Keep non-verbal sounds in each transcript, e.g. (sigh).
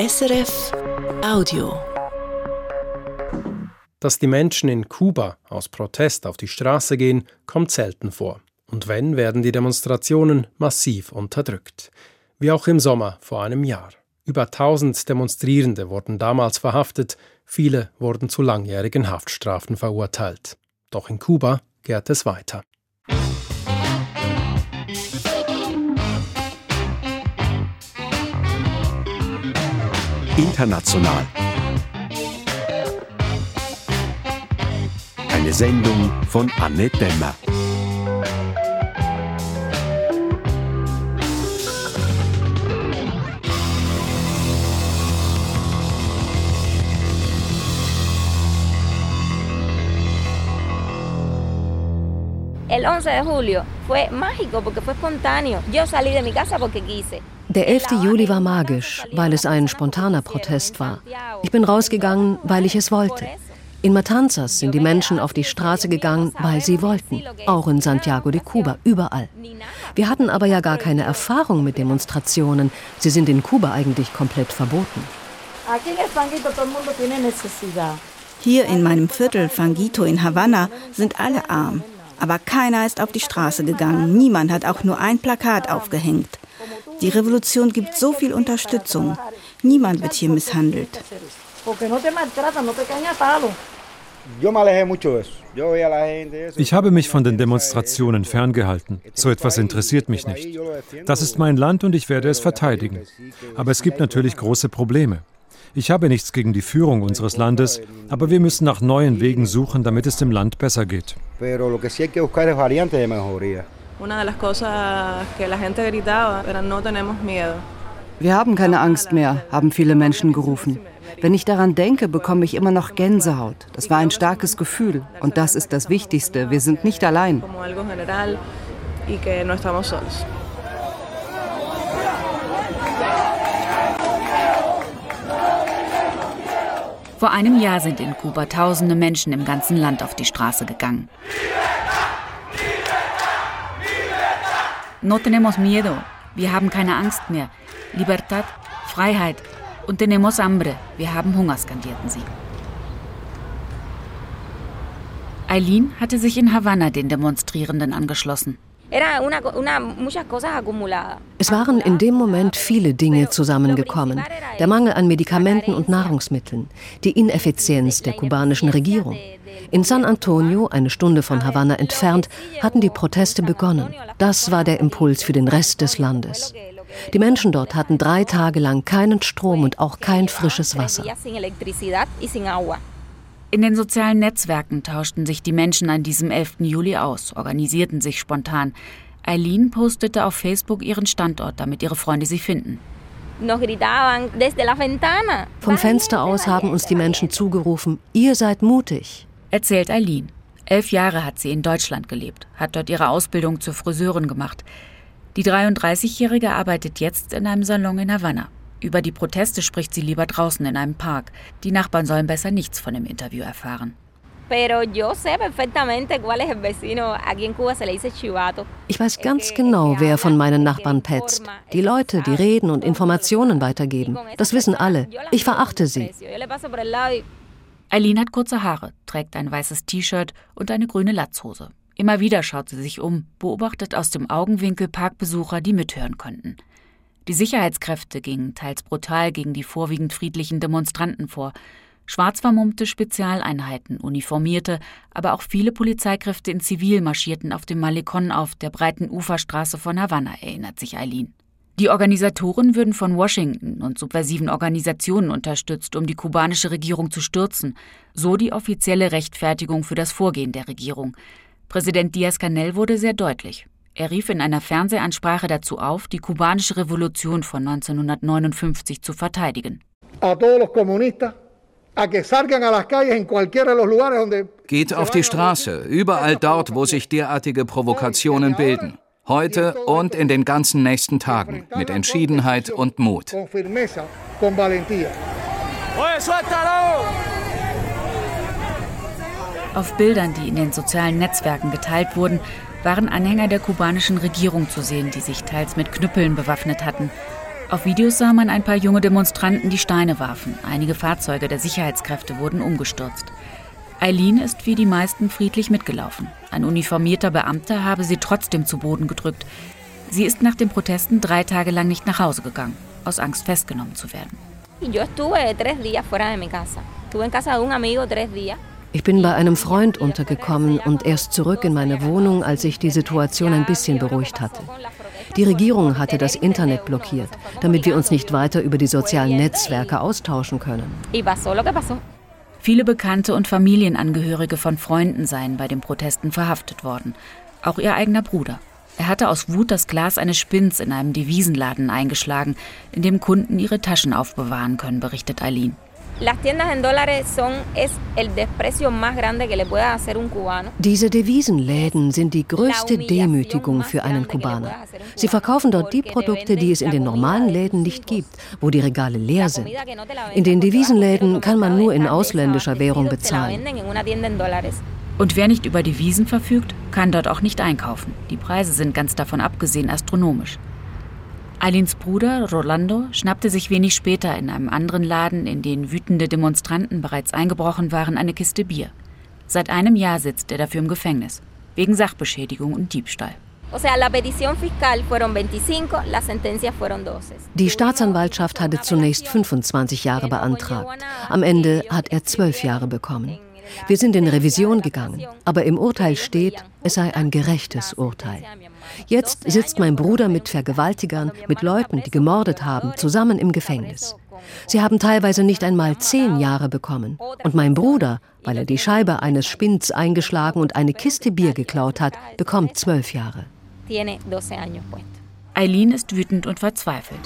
SRF Audio. Dass die Menschen in Kuba aus Protest auf die Straße gehen, kommt selten vor. Und wenn, werden die Demonstrationen massiv unterdrückt. Wie auch im Sommer vor einem Jahr. Über 1000 Demonstrierende wurden damals verhaftet, viele wurden zu langjährigen Haftstrafen verurteilt. Doch in Kuba gärt es weiter. International. Eine Sendung von Anne. El 11 de julio fue mágico porque fue espontáneo. Yo salí de mi casa porque quise. Der 11. Juli war magisch, weil es ein spontaner Protest war. Ich bin rausgegangen, weil ich es wollte. In Matanzas sind die Menschen auf die Straße gegangen, weil sie wollten. Auch in Santiago de Cuba, überall. Wir hatten aber ja gar keine Erfahrung mit Demonstrationen. Sie sind in Kuba eigentlich komplett verboten. Hier in meinem Viertel Fangito in Havanna sind alle arm. Aber keiner ist auf die Straße gegangen. Niemand hat auch nur ein Plakat aufgehängt. Die Revolution gibt so viel Unterstützung. Niemand wird hier misshandelt. Ich habe mich von den Demonstrationen ferngehalten. So etwas interessiert mich nicht. Das ist mein Land und ich werde es verteidigen. Aber es gibt natürlich große Probleme. Ich habe nichts gegen die Führung unseres Landes, aber wir müssen nach neuen Wegen suchen, damit es dem Land besser geht. Wir haben keine Angst mehr, haben viele Menschen gerufen. Wenn ich daran denke, bekomme ich immer noch Gänsehaut. Das war ein starkes Gefühl und das ist das Wichtigste. Wir sind nicht allein. Vor einem Jahr sind in Kuba tausende Menschen im ganzen Land auf die Straße gegangen. No tenemos miedo. Wir haben keine Angst mehr. Libertad, Freiheit. Und tenemos hambre. Wir haben Hunger, skandierten sie. Eileen hatte sich in Havanna den Demonstrierenden angeschlossen. Es waren in dem Moment viele Dinge zusammengekommen. Der Mangel an Medikamenten und Nahrungsmitteln, die Ineffizienz der kubanischen Regierung. In San Antonio, eine Stunde von Havanna entfernt, hatten die Proteste begonnen. Das war der Impuls für den Rest des Landes. Die Menschen dort hatten drei Tage lang keinen Strom und auch kein frisches Wasser. In den sozialen Netzwerken tauschten sich die Menschen an diesem 11. Juli aus, organisierten sich spontan. Eileen postete auf Facebook ihren Standort, damit ihre Freunde sie finden. Vom Fenster aus haben uns die Menschen zugerufen, ihr seid mutig. Erzählt Eileen. Elf Jahre hat sie in Deutschland gelebt, hat dort ihre Ausbildung zur Friseurin gemacht. Die 33-Jährige arbeitet jetzt in einem Salon in Havanna. Über die Proteste spricht sie lieber draußen in einem Park. Die Nachbarn sollen besser nichts von dem Interview erfahren. Ich weiß ganz genau, wer von meinen Nachbarn petzt. Die Leute, die reden und Informationen weitergeben. Das wissen alle. Ich verachte sie. Eileen hat kurze Haare, trägt ein weißes T-Shirt und eine grüne Latzhose. Immer wieder schaut sie sich um, beobachtet aus dem Augenwinkel Parkbesucher, die mithören könnten. Die Sicherheitskräfte gingen teils brutal gegen die vorwiegend friedlichen Demonstranten vor. Schwarz vermummte Spezialeinheiten, uniformierte, aber auch viele Polizeikräfte in Zivil marschierten auf dem Malikon auf der breiten Uferstraße von Havanna, erinnert sich Eileen. Die Organisatoren würden von Washington und subversiven Organisationen unterstützt, um die kubanische Regierung zu stürzen, so die offizielle Rechtfertigung für das Vorgehen der Regierung. Präsident Diaz-Canel wurde sehr deutlich. Er rief in einer Fernsehansprache dazu auf, die kubanische Revolution von 1959 zu verteidigen. Geht auf die Straße, überall dort, wo sich derartige Provokationen bilden. Heute und in den ganzen nächsten Tagen mit Entschiedenheit und Mut. Auf Bildern, die in den sozialen Netzwerken geteilt wurden, waren Anhänger der kubanischen Regierung zu sehen, die sich teils mit Knüppeln bewaffnet hatten. Auf Videos sah man ein paar junge Demonstranten, die Steine warfen. Einige Fahrzeuge der Sicherheitskräfte wurden umgestürzt. Eileen ist wie die meisten friedlich mitgelaufen. Ein uniformierter Beamter habe sie trotzdem zu Boden gedrückt. Sie ist nach den Protesten drei Tage lang nicht nach Hause gegangen, aus Angst festgenommen zu werden. Ich bin bei einem Freund untergekommen und erst zurück in meine Wohnung, als sich die Situation ein bisschen beruhigt hatte. Die Regierung hatte das Internet blockiert, damit wir uns nicht weiter über die sozialen Netzwerke austauschen können. Viele Bekannte und Familienangehörige von Freunden seien bei den Protesten verhaftet worden. Auch ihr eigener Bruder. Er hatte aus Wut das Glas eines Spinns in einem Devisenladen eingeschlagen, in dem Kunden ihre Taschen aufbewahren können, berichtet Eileen. Diese Devisenläden sind die größte Demütigung für einen Kubaner. Sie verkaufen dort die Produkte, die es in den normalen Läden nicht gibt, wo die Regale leer sind. In den Devisenläden kann man nur in ausländischer Währung bezahlen. Und wer nicht über Devisen verfügt, kann dort auch nicht einkaufen. Die Preise sind ganz davon abgesehen astronomisch. Eileens Bruder Rolando schnappte sich wenig später in einem anderen Laden, in den wütende Demonstranten bereits eingebrochen waren, eine Kiste Bier. Seit einem Jahr sitzt er dafür im Gefängnis, wegen Sachbeschädigung und Diebstahl. Die Staatsanwaltschaft hatte zunächst 25 Jahre beantragt. Am Ende hat er zwölf Jahre bekommen. Wir sind in Revision gegangen, aber im Urteil steht, es sei ein gerechtes Urteil. Jetzt sitzt mein Bruder mit Vergewaltigern, mit Leuten, die gemordet haben, zusammen im Gefängnis. Sie haben teilweise nicht einmal zehn Jahre bekommen. Und mein Bruder, weil er die Scheibe eines Spinns eingeschlagen und eine Kiste Bier geklaut hat, bekommt zwölf Jahre. Eileen ist wütend und verzweifelt.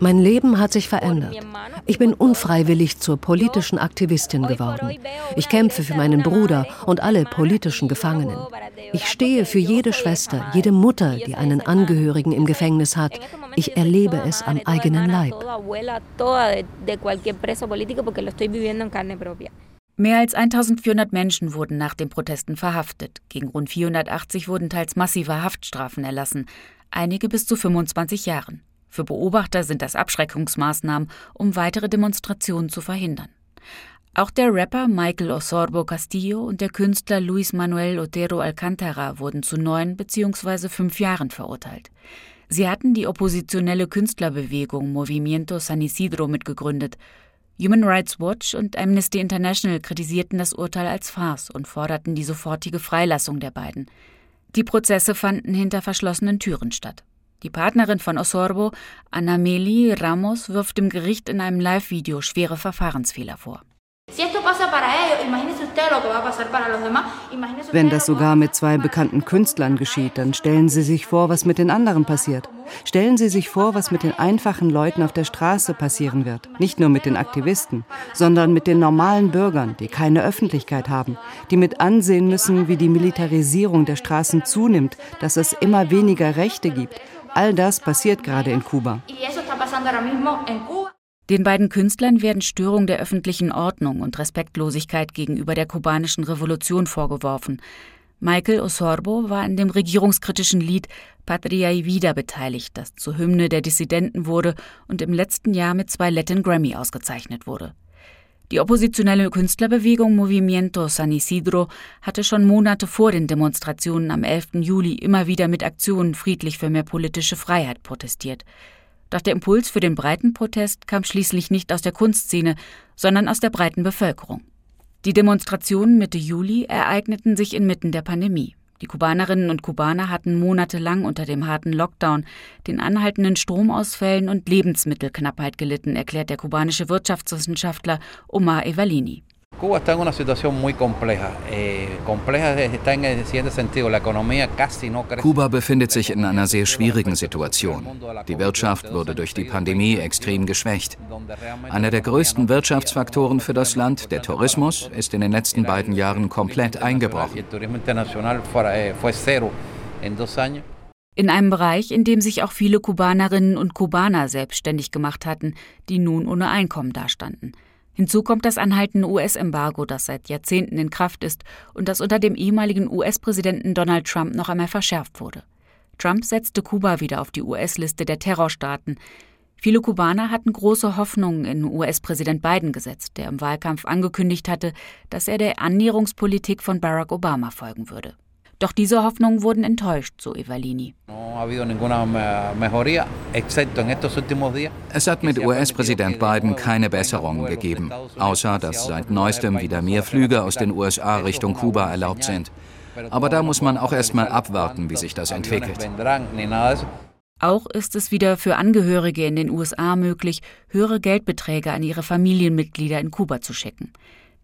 Mein Leben hat sich verändert. Ich bin unfreiwillig zur politischen Aktivistin geworden. Ich kämpfe für meinen Bruder und alle politischen Gefangenen. Ich stehe für jede Schwester, jede Mutter, die einen Angehörigen im Gefängnis hat. Ich erlebe es am eigenen Leib. Mehr als 1400 Menschen wurden nach den Protesten verhaftet. Gegen rund 480 wurden teils massive Haftstrafen erlassen, einige bis zu 25 Jahren. Für Beobachter sind das Abschreckungsmaßnahmen, um weitere Demonstrationen zu verhindern. Auch der Rapper Michael Osorbo Castillo und der Künstler Luis Manuel Otero Alcantara wurden zu neun bzw. fünf Jahren verurteilt. Sie hatten die oppositionelle Künstlerbewegung Movimiento San Isidro mitgegründet. Human Rights Watch und Amnesty International kritisierten das Urteil als Farce und forderten die sofortige Freilassung der beiden. Die Prozesse fanden hinter verschlossenen Türen statt. Die Partnerin von Osorbo, Anameli Ramos, wirft dem Gericht in einem Live-Video schwere Verfahrensfehler vor. Wenn das sogar mit zwei bekannten Künstlern geschieht, dann stellen Sie sich vor, was mit den anderen passiert. Stellen Sie sich vor, was mit den einfachen Leuten auf der Straße passieren wird. Nicht nur mit den Aktivisten, sondern mit den normalen Bürgern, die keine Öffentlichkeit haben, die mit ansehen müssen, wie die Militarisierung der Straßen zunimmt, dass es immer weniger Rechte gibt, All das passiert gerade in Kuba. Den beiden Künstlern werden Störung der öffentlichen Ordnung und Respektlosigkeit gegenüber der kubanischen Revolution vorgeworfen. Michael Osorbo war an dem regierungskritischen Lied Patria y Vida beteiligt, das zur Hymne der Dissidenten wurde und im letzten Jahr mit zwei Latin Grammy ausgezeichnet wurde. Die oppositionelle Künstlerbewegung Movimiento San Isidro hatte schon Monate vor den Demonstrationen am 11. Juli immer wieder mit Aktionen friedlich für mehr politische Freiheit protestiert. Doch der Impuls für den breiten Protest kam schließlich nicht aus der Kunstszene, sondern aus der breiten Bevölkerung. Die Demonstrationen Mitte Juli ereigneten sich inmitten der Pandemie. Die Kubanerinnen und Kubaner hatten monatelang unter dem harten Lockdown, den anhaltenden Stromausfällen und Lebensmittelknappheit gelitten, erklärt der kubanische Wirtschaftswissenschaftler Omar Evalini. Kuba está en una situación muy compleja. Eh, compleja está en el siguiente sentido. La economía casi no crece. Kuba befindet sich in einer sehr schwierigen Situation. Die Wirtschaft wurde durch die Pandemie extrem geschwächt. Einer der größten Wirtschaftsfaktoren für das Land, der Tourismus, ist in den letzten beiden Jahren komplett eingebrochen. In einem Bereich, in dem sich auch viele Kubanerinnen und Kubaner selbstständig gemacht hatten, die nun ohne Einkommen dastanden. Hinzu kommt das anhaltende US-Embargo, das seit Jahrzehnten in Kraft ist und das unter dem ehemaligen US-Präsidenten Donald Trump noch einmal verschärft wurde. Trump setzte Kuba wieder auf die US-Liste der Terrorstaaten. Viele Kubaner hatten große Hoffnungen in US-Präsident Biden gesetzt, der im Wahlkampf angekündigt hatte, dass er der Annäherungspolitik von Barack Obama folgen würde. Doch diese Hoffnungen wurden enttäuscht, so Evalini. Es hat mit US-Präsident Biden keine Besserungen gegeben, außer dass seit neuestem wieder mehr Flüge aus den USA Richtung Kuba erlaubt sind. Aber da muss man auch erst mal abwarten, wie sich das entwickelt. Auch ist es wieder für Angehörige in den USA möglich, höhere Geldbeträge an ihre Familienmitglieder in Kuba zu schicken.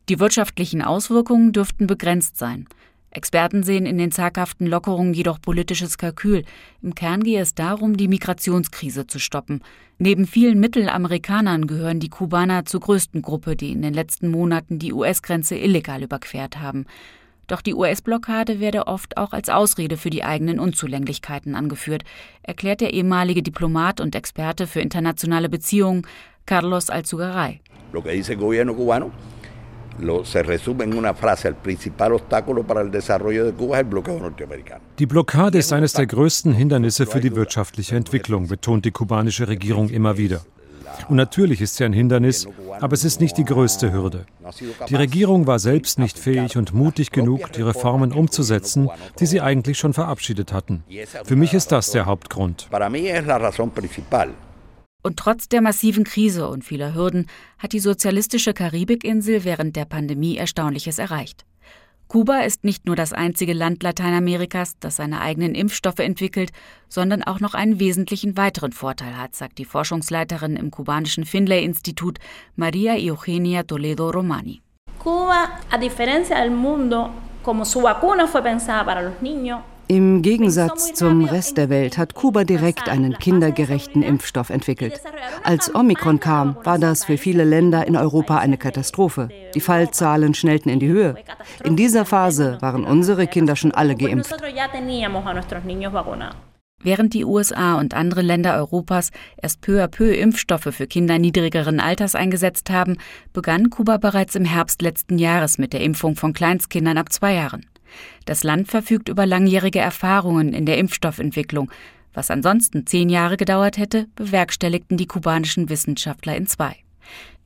Die wirtschaftlichen Auswirkungen dürften begrenzt sein. Experten sehen in den zaghaften Lockerungen jedoch politisches Kalkül. Im Kern gehe es darum, die Migrationskrise zu stoppen. Neben vielen Mittelamerikanern gehören die Kubaner zur größten Gruppe, die in den letzten Monaten die US-Grenze illegal überquert haben. Doch die US-Blockade werde oft auch als Ausrede für die eigenen Unzulänglichkeiten angeführt, erklärt der ehemalige Diplomat und Experte für internationale Beziehungen Carlos Alzugaray. Die Blockade ist eines der größten Hindernisse für die wirtschaftliche Entwicklung, betont die kubanische Regierung immer wieder. Und natürlich ist sie ein Hindernis, aber es ist nicht die größte Hürde. Die Regierung war selbst nicht fähig und mutig genug, die Reformen umzusetzen, die sie eigentlich schon verabschiedet hatten. Für mich ist das der Hauptgrund. Und trotz der massiven Krise und vieler Hürden hat die sozialistische Karibikinsel während der Pandemie Erstaunliches erreicht. Kuba ist nicht nur das einzige Land Lateinamerikas, das seine eigenen Impfstoffe entwickelt, sondern auch noch einen wesentlichen weiteren Vorteil hat, sagt die Forschungsleiterin im kubanischen Finlay-Institut Maria Eugenia Toledo Romani. Cuba, a diferencia del mundo, como su vacuna fue pensada para los niños, im Gegensatz zum Rest der Welt hat Kuba direkt einen kindergerechten Impfstoff entwickelt. Als Omikron kam, war das für viele Länder in Europa eine Katastrophe. Die Fallzahlen schnellten in die Höhe. In dieser Phase waren unsere Kinder schon alle geimpft. Während die USA und andere Länder Europas erst peu à peu Impfstoffe für Kinder niedrigeren Alters eingesetzt haben, begann Kuba bereits im Herbst letzten Jahres mit der Impfung von Kleinstkindern ab zwei Jahren. Das Land verfügt über langjährige Erfahrungen in der Impfstoffentwicklung. Was ansonsten zehn Jahre gedauert hätte, bewerkstelligten die kubanischen Wissenschaftler in zwei.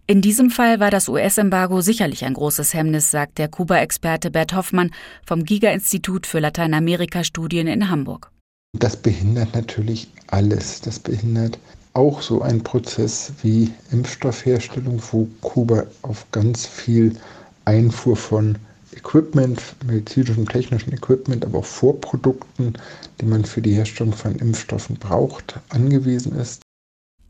In diesem Fall war das US-Embargo sicherlich ein großes Hemmnis, sagt der Kuba-Experte Bert Hoffmann vom Giga-Institut für Lateinamerika-Studien in Hamburg. Das behindert natürlich alles. Das behindert auch so einen Prozess wie Impfstoffherstellung, wo Kuba auf ganz viel Einfuhr von Equipment, medizinischem, technischen Equipment, aber auch Vorprodukten, die man für die Herstellung von Impfstoffen braucht, angewiesen ist.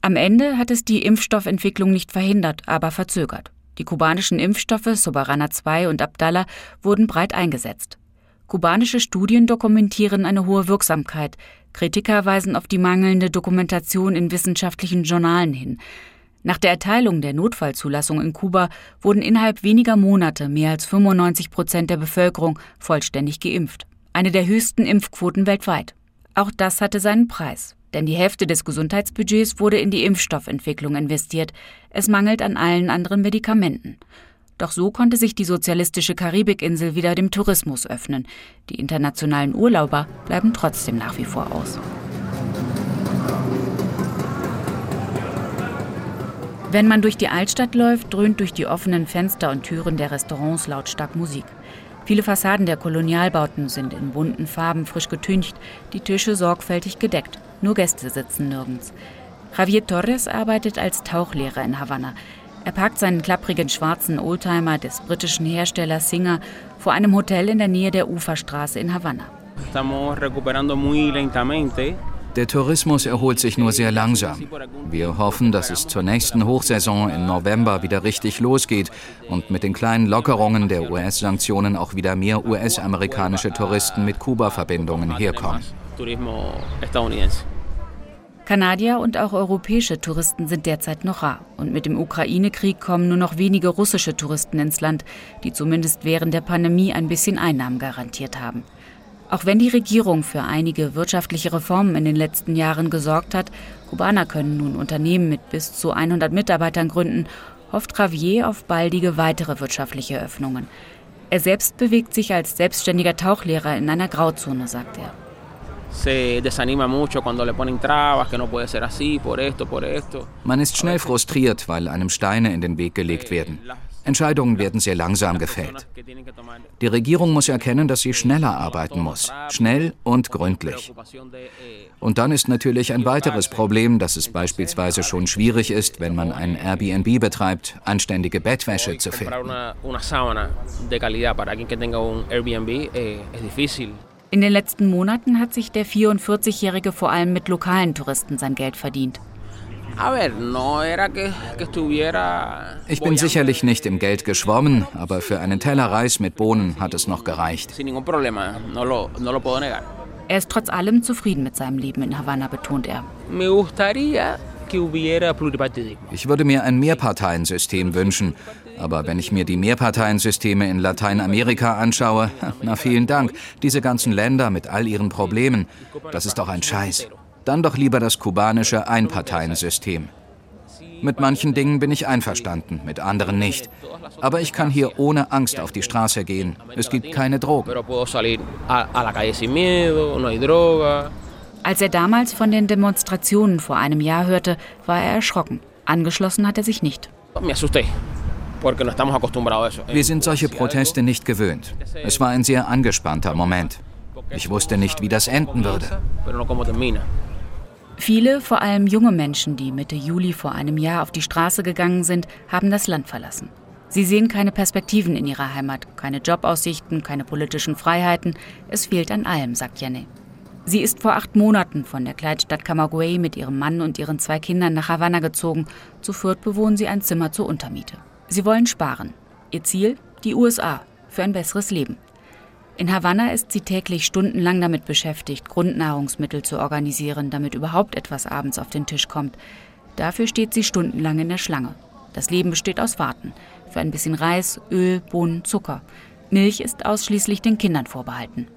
Am Ende hat es die Impfstoffentwicklung nicht verhindert, aber verzögert. Die kubanischen Impfstoffe Soberana 2 und Abdallah wurden breit eingesetzt. Kubanische Studien dokumentieren eine hohe Wirksamkeit. Kritiker weisen auf die mangelnde Dokumentation in wissenschaftlichen Journalen hin. Nach der Erteilung der Notfallzulassung in Kuba wurden innerhalb weniger Monate mehr als 95 Prozent der Bevölkerung vollständig geimpft. Eine der höchsten Impfquoten weltweit. Auch das hatte seinen Preis. Denn die Hälfte des Gesundheitsbudgets wurde in die Impfstoffentwicklung investiert. Es mangelt an allen anderen Medikamenten. Doch so konnte sich die sozialistische Karibikinsel wieder dem Tourismus öffnen. Die internationalen Urlauber bleiben trotzdem nach wie vor aus. Wenn man durch die Altstadt läuft, dröhnt durch die offenen Fenster und Türen der Restaurants lautstark Musik. Viele Fassaden der Kolonialbauten sind in bunten Farben frisch getüncht, die Tische sorgfältig gedeckt. Nur Gäste sitzen nirgends. Javier Torres arbeitet als Tauchlehrer in Havanna. Er parkt seinen klapprigen schwarzen Oldtimer des britischen Herstellers Singer vor einem Hotel in der Nähe der Uferstraße in Havanna. Estamos recuperando muy lentamente. Der Tourismus erholt sich nur sehr langsam. Wir hoffen, dass es zur nächsten Hochsaison im November wieder richtig losgeht und mit den kleinen Lockerungen der US-Sanktionen auch wieder mehr US-amerikanische Touristen mit Kuba-Verbindungen herkommen. Kanadier und auch europäische Touristen sind derzeit noch rar. Und mit dem Ukraine-Krieg kommen nur noch wenige russische Touristen ins Land, die zumindest während der Pandemie ein bisschen Einnahmen garantiert haben. Auch wenn die Regierung für einige wirtschaftliche Reformen in den letzten Jahren gesorgt hat, Kubaner können nun Unternehmen mit bis zu 100 Mitarbeitern gründen, hofft Javier auf baldige weitere wirtschaftliche Öffnungen. Er selbst bewegt sich als selbstständiger Tauchlehrer in einer Grauzone, sagt er. Man ist schnell frustriert, weil einem Steine in den Weg gelegt werden. Entscheidungen werden sehr langsam gefällt. Die Regierung muss erkennen, dass sie schneller arbeiten muss. Schnell und gründlich. Und dann ist natürlich ein weiteres Problem, dass es beispielsweise schon schwierig ist, wenn man ein Airbnb betreibt, anständige Bettwäsche zu finden. In den letzten Monaten hat sich der 44-Jährige vor allem mit lokalen Touristen sein Geld verdient. Ich bin sicherlich nicht im Geld geschwommen, aber für einen Teller Reis mit Bohnen hat es noch gereicht. Er ist trotz allem zufrieden mit seinem Leben in Havanna, betont er. Ich würde mir ein Mehrparteiensystem wünschen. Aber wenn ich mir die Mehrparteiensysteme in Lateinamerika anschaue, (laughs) na vielen Dank, diese ganzen Länder mit all ihren Problemen, das ist doch ein Scheiß. Dann doch lieber das kubanische Einparteiensystem. Mit manchen Dingen bin ich einverstanden, mit anderen nicht. Aber ich kann hier ohne Angst auf die Straße gehen. Es gibt keine Drogen. Als er damals von den Demonstrationen vor einem Jahr hörte, war er erschrocken. Angeschlossen hat er sich nicht. Wir sind solche Proteste nicht gewöhnt. Es war ein sehr angespannter Moment. Ich wusste nicht, wie das enden würde. Viele, vor allem junge Menschen, die Mitte Juli vor einem Jahr auf die Straße gegangen sind, haben das Land verlassen. Sie sehen keine Perspektiven in ihrer Heimat, keine Jobaussichten, keine politischen Freiheiten. Es fehlt an allem, sagt Janne. Sie ist vor acht Monaten von der Kleinstadt Camagüey mit ihrem Mann und ihren zwei Kindern nach Havanna gezogen. Zu viert bewohnen sie ein Zimmer zur Untermiete. Sie wollen sparen. Ihr Ziel? Die USA. Für ein besseres Leben. In Havanna ist sie täglich stundenlang damit beschäftigt, Grundnahrungsmittel zu organisieren, damit überhaupt etwas abends auf den Tisch kommt. Dafür steht sie stundenlang in der Schlange. Das Leben besteht aus Warten. Für ein bisschen Reis, Öl, Bohnen, Zucker. Milch ist ausschließlich den Kindern vorbehalten.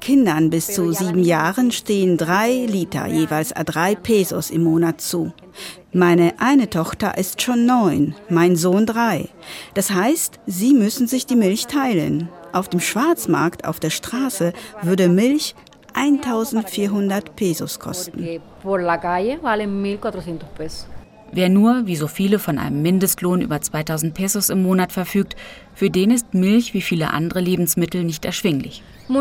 Kindern bis zu sieben Jahren stehen drei Liter jeweils a drei Pesos im Monat zu. Meine eine Tochter ist schon neun, mein Sohn drei. Das heißt, sie müssen sich die Milch teilen. Auf dem Schwarzmarkt auf der Straße würde Milch 1400 Pesos kosten. Wer nur, wie so viele, von einem Mindestlohn über 2000 Pesos im Monat verfügt, für den ist Milch wie viele andere Lebensmittel nicht erschwinglich. Eh,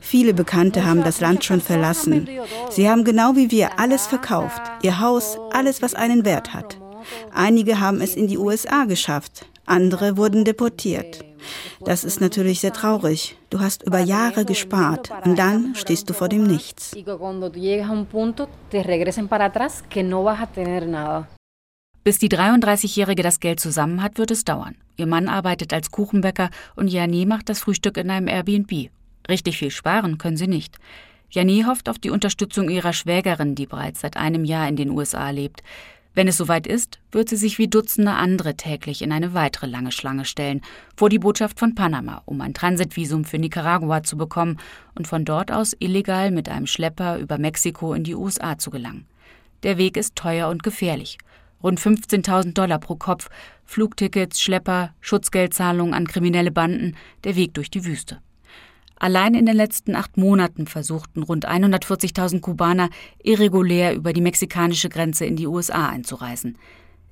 viele Bekannte haben das Land schon verlassen. Sie haben genau wie wir alles verkauft. Ihr Haus, alles, was einen Wert hat. Einige haben es in die USA geschafft. Andere wurden deportiert. Das ist natürlich sehr traurig. Du hast über Jahre gespart und dann stehst du vor dem Nichts. Bis die 33-Jährige das Geld zusammen hat, wird es dauern. Ihr Mann arbeitet als Kuchenbäcker und Jani macht das Frühstück in einem Airbnb. Richtig viel sparen können sie nicht. Jani hofft auf die Unterstützung ihrer Schwägerin, die bereits seit einem Jahr in den USA lebt. Wenn es soweit ist, wird sie sich wie Dutzende andere täglich in eine weitere lange Schlange stellen, vor die Botschaft von Panama, um ein Transitvisum für Nicaragua zu bekommen und von dort aus illegal mit einem Schlepper über Mexiko in die USA zu gelangen. Der Weg ist teuer und gefährlich. Rund 15.000 Dollar pro Kopf, Flugtickets, Schlepper, Schutzgeldzahlungen an kriminelle Banden, der Weg durch die Wüste. Allein in den letzten acht Monaten versuchten rund 140.000 Kubaner irregulär über die mexikanische Grenze in die USA einzureisen.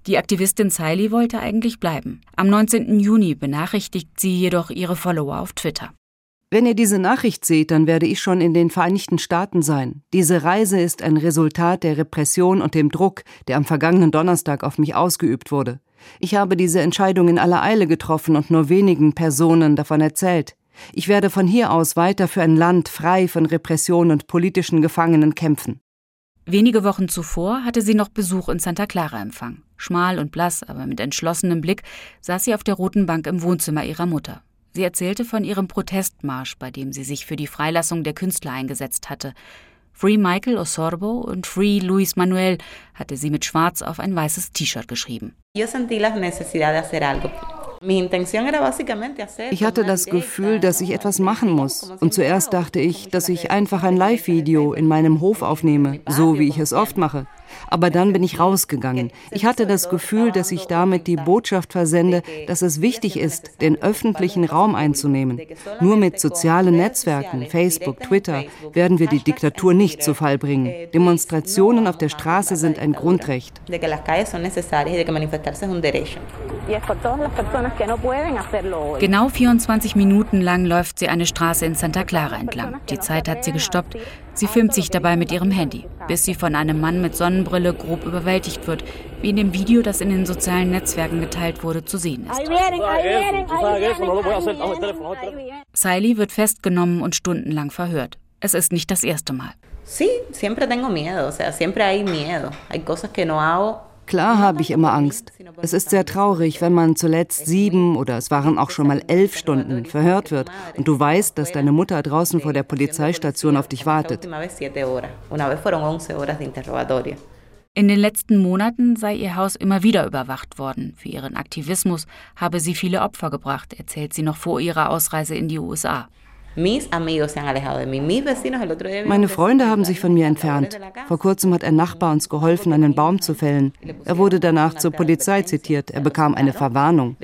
Die Aktivistin Siley wollte eigentlich bleiben. Am 19. Juni benachrichtigt sie jedoch ihre Follower auf Twitter. Wenn ihr diese Nachricht seht, dann werde ich schon in den Vereinigten Staaten sein. Diese Reise ist ein Resultat der Repression und dem Druck, der am vergangenen Donnerstag auf mich ausgeübt wurde. Ich habe diese Entscheidung in aller Eile getroffen und nur wenigen Personen davon erzählt. Ich werde von hier aus weiter für ein Land frei von Repression und politischen Gefangenen kämpfen. Wenige Wochen zuvor hatte sie noch Besuch in Santa Clara empfangen. Schmal und blass, aber mit entschlossenem Blick saß sie auf der roten Bank im Wohnzimmer ihrer Mutter. Sie erzählte von ihrem Protestmarsch, bei dem sie sich für die Freilassung der Künstler eingesetzt hatte. Free Michael Osorbo und Free Luis Manuel hatte sie mit Schwarz auf ein weißes T-Shirt geschrieben. Ich hatte das Gefühl, dass ich etwas machen muss. Und zuerst dachte ich, dass ich einfach ein Live-Video in meinem Hof aufnehme, so wie ich es oft mache. Aber dann bin ich rausgegangen. Ich hatte das Gefühl, dass ich damit die Botschaft versende, dass es wichtig ist, den öffentlichen Raum einzunehmen. Nur mit sozialen Netzwerken, Facebook, Twitter, werden wir die Diktatur nicht zu Fall bringen. Demonstrationen auf der Straße sind ein Grundrecht. Genau 24 Minuten lang läuft sie eine Straße in Santa Clara entlang. Die Zeit hat sie gestoppt. Sie filmt sich dabei mit ihrem Handy, bis sie von einem Mann mit Sonnenbrille grob überwältigt wird, wie in dem Video, das in den sozialen Netzwerken geteilt wurde, zu sehen ist. Siley wird festgenommen und stundenlang verhört. Es ist nicht das erste Mal. Sí, siempre tengo miedo, o sea, siempre hay miedo. Hay cosas que no hago Klar habe ich immer Angst. Es ist sehr traurig, wenn man zuletzt sieben oder es waren auch schon mal elf Stunden verhört wird und du weißt, dass deine Mutter draußen vor der Polizeistation auf dich wartet. In den letzten Monaten sei ihr Haus immer wieder überwacht worden. Für ihren Aktivismus habe sie viele Opfer gebracht, erzählt sie noch vor ihrer Ausreise in die USA. Meine Freunde haben sich von mir entfernt. Vor kurzem hat ein Nachbar uns geholfen, einen Baum zu fällen. Er wurde danach zur Polizei zitiert. Er bekam eine Verwarnung.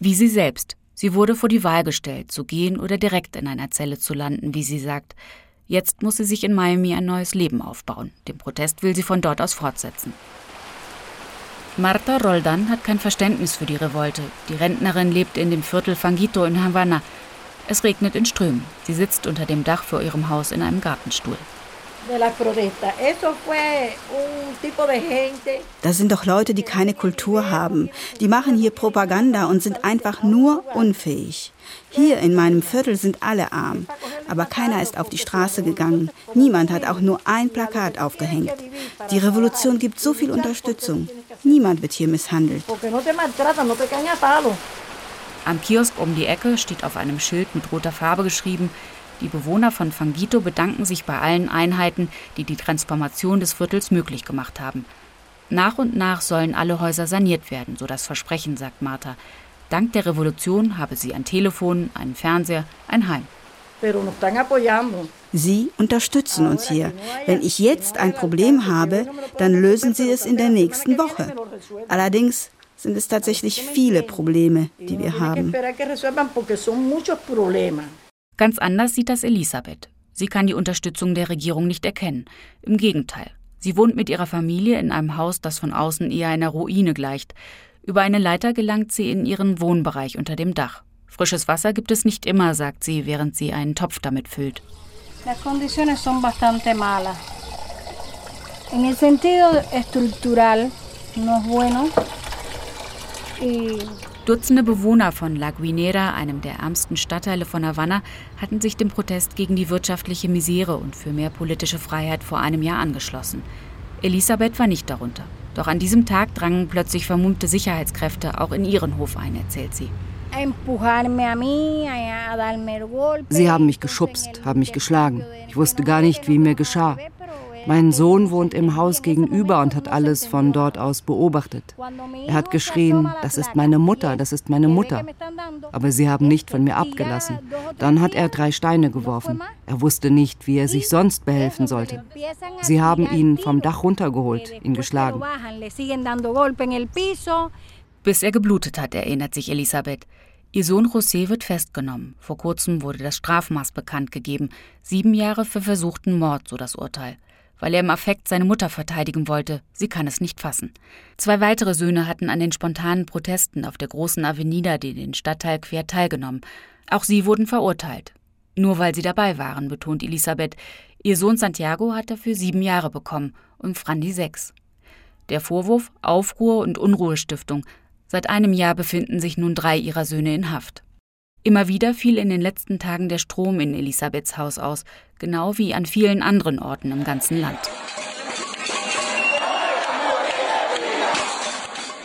Wie sie selbst. Sie wurde vor die Wahl gestellt, zu gehen oder direkt in einer Zelle zu landen, wie sie sagt. Jetzt muss sie sich in Miami ein neues Leben aufbauen. Den Protest will sie von dort aus fortsetzen. Marta Roldan hat kein Verständnis für die Revolte. Die Rentnerin lebt in dem Viertel Fangito in Havanna. Es regnet in Strömen. Sie sitzt unter dem Dach vor ihrem Haus in einem Gartenstuhl. Das sind doch Leute, die keine Kultur haben. Die machen hier Propaganda und sind einfach nur unfähig. Hier in meinem Viertel sind alle arm, aber keiner ist auf die Straße gegangen. Niemand hat auch nur ein Plakat aufgehängt. Die Revolution gibt so viel Unterstützung. Niemand wird hier misshandelt. Am Kiosk um die Ecke steht auf einem Schild mit roter Farbe geschrieben, die Bewohner von Fangito bedanken sich bei allen Einheiten, die die Transformation des Viertels möglich gemacht haben. Nach und nach sollen alle Häuser saniert werden, so das Versprechen, sagt Martha. Dank der Revolution habe sie ein Telefon, einen Fernseher, ein Heim. Sie unterstützen uns hier. Wenn ich jetzt ein Problem habe, dann lösen Sie es in der nächsten Woche. Allerdings sind es tatsächlich viele Probleme, die wir haben. Ganz anders sieht das Elisabeth. Sie kann die Unterstützung der Regierung nicht erkennen. Im Gegenteil. Sie wohnt mit ihrer Familie in einem Haus, das von außen eher einer Ruine gleicht. Über eine Leiter gelangt sie in ihren Wohnbereich unter dem Dach. Frisches Wasser gibt es nicht immer, sagt sie, während sie einen Topf damit füllt. Las condiciones son bastante malas. En el sentido estructural no es bueno. Dutzende Bewohner von La Guinera, einem der ärmsten Stadtteile von Havanna, hatten sich dem Protest gegen die wirtschaftliche Misere und für mehr politische Freiheit vor einem Jahr angeschlossen. Elisabeth war nicht darunter. Doch an diesem Tag drangen plötzlich vermummte Sicherheitskräfte auch in ihren Hof ein, erzählt sie. Sie haben mich geschubst, haben mich geschlagen. Ich wusste gar nicht, wie mir geschah. Mein Sohn wohnt im Haus gegenüber und hat alles von dort aus beobachtet. Er hat geschrien, das ist meine Mutter, das ist meine Mutter. Aber sie haben nicht von mir abgelassen. Dann hat er drei Steine geworfen. Er wusste nicht, wie er sich sonst behelfen sollte. Sie haben ihn vom Dach runtergeholt, ihn geschlagen. Bis er geblutet hat, erinnert sich Elisabeth. Ihr Sohn José wird festgenommen. Vor kurzem wurde das Strafmaß bekannt gegeben. Sieben Jahre für versuchten Mord, so das Urteil weil er im Affekt seine Mutter verteidigen wollte. Sie kann es nicht fassen. Zwei weitere Söhne hatten an den spontanen Protesten auf der großen Avenida, die den Stadtteil quer teilgenommen. Auch sie wurden verurteilt. Nur weil sie dabei waren, betont Elisabeth. Ihr Sohn Santiago hat dafür sieben Jahre bekommen und Frandi sechs. Der Vorwurf Aufruhr und Unruhestiftung. Seit einem Jahr befinden sich nun drei ihrer Söhne in Haft. Immer wieder fiel in den letzten Tagen der Strom in Elisabeths Haus aus, genau wie an vielen anderen Orten im ganzen Land.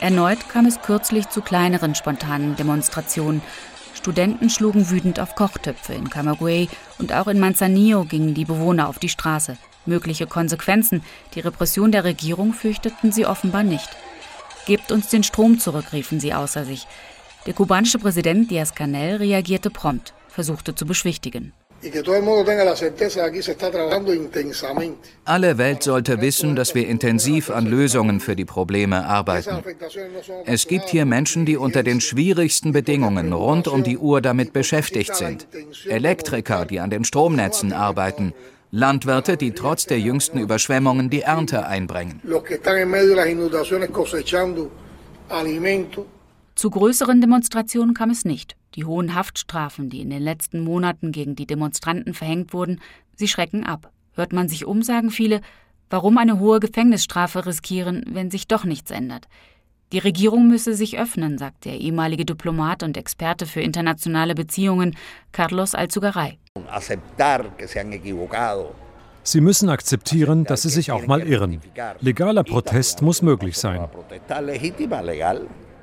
Erneut kam es kürzlich zu kleineren spontanen Demonstrationen. Studenten schlugen wütend auf Kochtöpfe in Camagüey und auch in Manzanillo gingen die Bewohner auf die Straße. Mögliche Konsequenzen, die Repression der Regierung fürchteten sie offenbar nicht. Gebt uns den Strom zurück, riefen sie außer sich. Der kubanische Präsident Díaz-Canel reagierte prompt, versuchte zu beschwichtigen. Alle Welt sollte wissen, dass wir intensiv an Lösungen für die Probleme arbeiten. Es gibt hier Menschen, die unter den schwierigsten Bedingungen rund um die Uhr damit beschäftigt sind. Elektriker, die an den Stromnetzen arbeiten. Landwirte, die trotz der jüngsten Überschwemmungen die Ernte einbringen. Zu größeren Demonstrationen kam es nicht. Die hohen Haftstrafen, die in den letzten Monaten gegen die Demonstranten verhängt wurden, sie schrecken ab. Hört man sich um, sagen viele, warum eine hohe Gefängnisstrafe riskieren, wenn sich doch nichts ändert. Die Regierung müsse sich öffnen, sagt der ehemalige Diplomat und Experte für internationale Beziehungen Carlos Alzugaray. Sie müssen akzeptieren, dass sie sich auch mal irren. Legaler Protest muss möglich sein.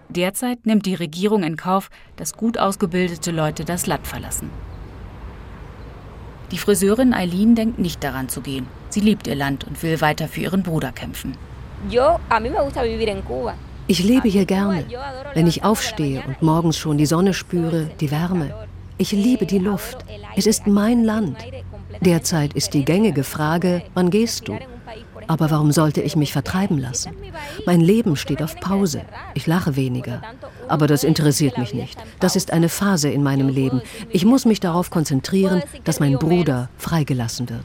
Derzeit nimmt die Regierung in Kauf, dass gut ausgebildete Leute das Land verlassen. Die Friseurin Eileen denkt nicht daran zu gehen. Sie liebt ihr Land und will weiter für ihren Bruder kämpfen. Ich lebe hier gerne, wenn ich aufstehe und morgens schon die Sonne spüre, die Wärme. Ich liebe die Luft. Es ist mein Land. Derzeit ist die gängige Frage, wann gehst du? Aber warum sollte ich mich vertreiben lassen? Mein Leben steht auf Pause. Ich lache weniger. Aber das interessiert mich nicht. Das ist eine Phase in meinem Leben. Ich muss mich darauf konzentrieren, dass mein Bruder freigelassen wird.